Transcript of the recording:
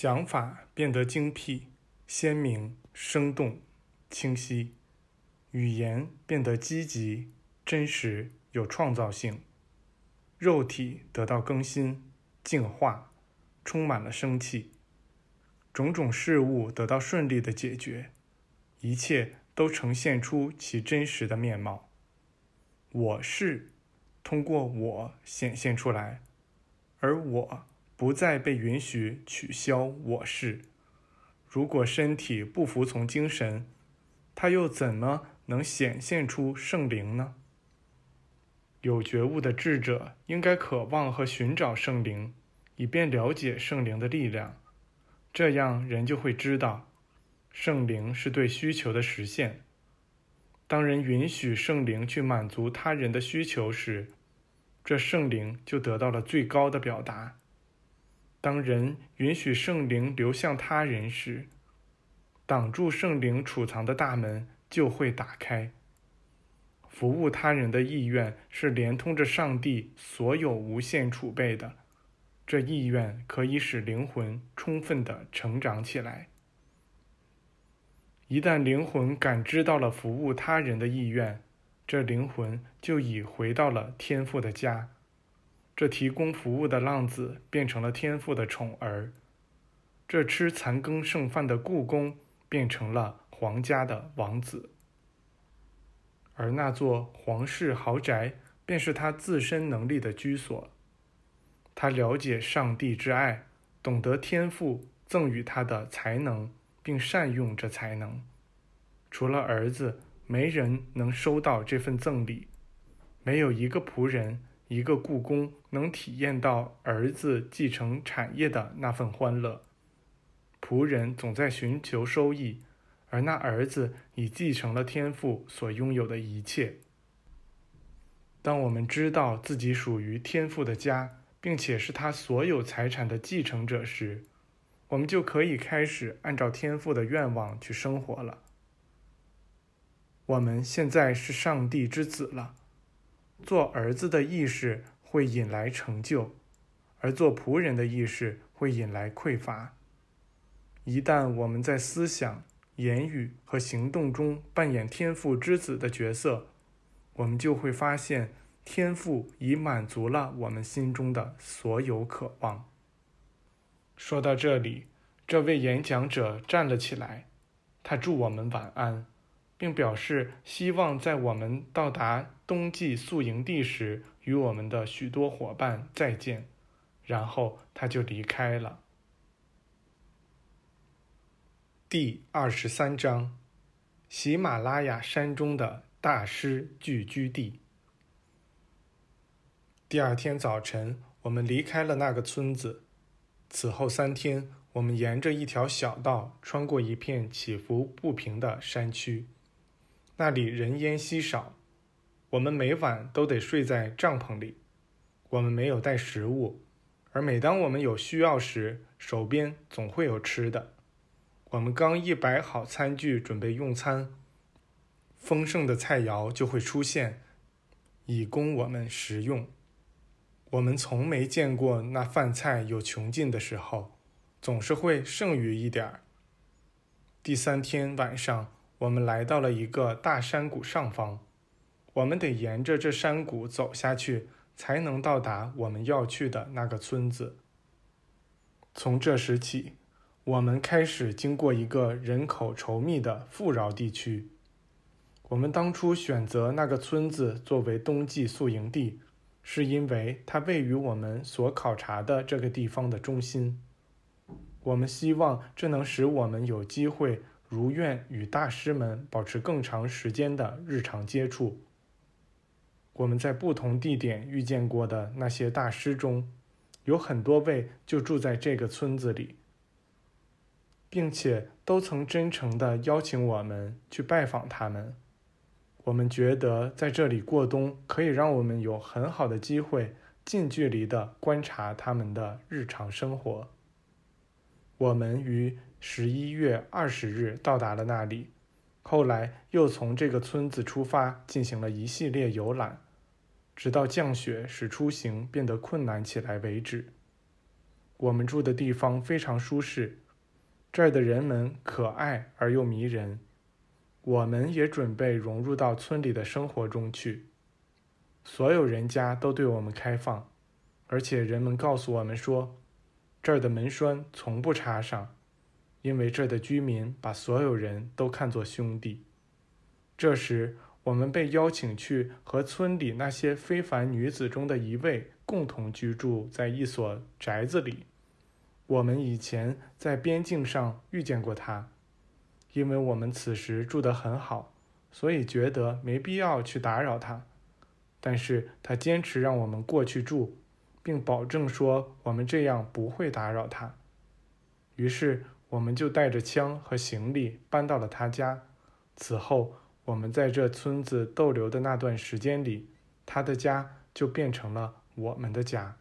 想法变得精辟、鲜明、生动、清晰，语言变得积极、真实、有创造性，肉体得到更新、净化，充满了生气，种种事物得到顺利的解决，一切都呈现出其真实的面貌。我是通过我显现出来，而我。不再被允许取消我是。如果身体不服从精神，它又怎么能显现出圣灵呢？有觉悟的智者应该渴望和寻找圣灵，以便了解圣灵的力量。这样人就会知道，圣灵是对需求的实现。当人允许圣灵去满足他人的需求时，这圣灵就得到了最高的表达。当人允许圣灵流向他人时，挡住圣灵储藏的大门就会打开。服务他人的意愿是连通着上帝所有无限储备的，这意愿可以使灵魂充分的成长起来。一旦灵魂感知到了服务他人的意愿，这灵魂就已回到了天父的家。这提供服务的浪子变成了天父的宠儿，这吃残羹剩饭的故宫变成了皇家的王子，而那座皇室豪宅便是他自身能力的居所。他了解上帝之爱，懂得天赋赠予他的才能，并善用这才能。除了儿子，没人能收到这份赠礼，没有一个仆人。一个故宫能体验到儿子继承产业的那份欢乐，仆人总在寻求收益，而那儿子已继承了天赋所拥有的一切。当我们知道自己属于天赋的家，并且是他所有财产的继承者时，我们就可以开始按照天赋的愿望去生活了。我们现在是上帝之子了。做儿子的意识会引来成就，而做仆人的意识会引来匮乏。一旦我们在思想、言语和行动中扮演天赋之子的角色，我们就会发现天赋已满足了我们心中的所有渴望。说到这里，这位演讲者站了起来，他祝我们晚安。并表示希望在我们到达冬季宿营地时与我们的许多伙伴再见，然后他就离开了。第二十三章：喜马拉雅山中的大师聚居地。第二天早晨，我们离开了那个村子。此后三天，我们沿着一条小道穿过一片起伏不平的山区。那里人烟稀少，我们每晚都得睡在帐篷里。我们没有带食物，而每当我们有需要时，手边总会有吃的。我们刚一摆好餐具准备用餐，丰盛的菜肴就会出现，以供我们食用。我们从没见过那饭菜有穷尽的时候，总是会剩余一点儿。第三天晚上。我们来到了一个大山谷上方，我们得沿着这山谷走下去，才能到达我们要去的那个村子。从这时起，我们开始经过一个人口稠密的富饶地区。我们当初选择那个村子作为冬季宿营地，是因为它位于我们所考察的这个地方的中心。我们希望这能使我们有机会。如愿与大师们保持更长时间的日常接触。我们在不同地点遇见过的那些大师中，有很多位就住在这个村子里，并且都曾真诚地邀请我们去拜访他们。我们觉得在这里过冬可以让我们有很好的机会近距离地观察他们的日常生活。我们与。十一月二十日到达了那里，后来又从这个村子出发，进行了一系列游览，直到降雪使出行变得困难起来为止。我们住的地方非常舒适，这儿的人们可爱而又迷人。我们也准备融入到村里的生活中去。所有人家都对我们开放，而且人们告诉我们说，这儿的门栓从不插上，因为这儿的居民把所有人都看作兄弟。这时，我们被邀请去和村里那些非凡女子中的一位共同居住在一所宅子里。我们以前在边境上遇见过她。因为我们此时住得很好，所以觉得没必要去打扰他。但是他坚持让我们过去住，并保证说我们这样不会打扰他。于是我们就带着枪和行李搬到了他家。此后，我们在这村子逗留的那段时间里，他的家就变成了我们的家。